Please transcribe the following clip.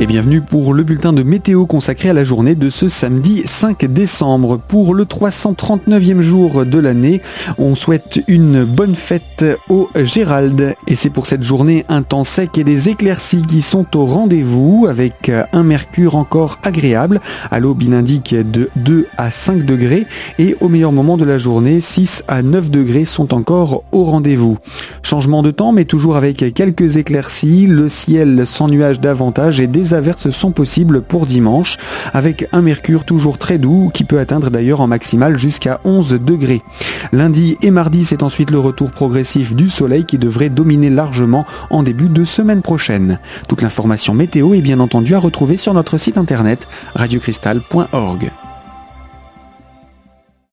et bienvenue pour le bulletin de météo consacré à la journée de ce samedi 5 décembre. Pour le 339e jour de l'année, on souhaite une bonne fête au Gérald et c'est pour cette journée un temps sec et des éclaircies qui sont au rendez-vous avec un mercure encore agréable. À l'aube, il indique de 2 à 5 degrés et au meilleur moment de la journée, 6 à 9 degrés sont encore au rendez-vous. Changement de temps mais toujours avec quelques éclaircies, le ciel sans nuages davantage et des averses sont possibles pour dimanche, avec un mercure toujours très doux qui peut atteindre d'ailleurs en maximal jusqu'à 11 degrés. Lundi et mardi, c'est ensuite le retour progressif du soleil qui devrait dominer largement en début de semaine prochaine. Toute l'information météo est bien entendu à retrouver sur notre site internet radiocristal.org.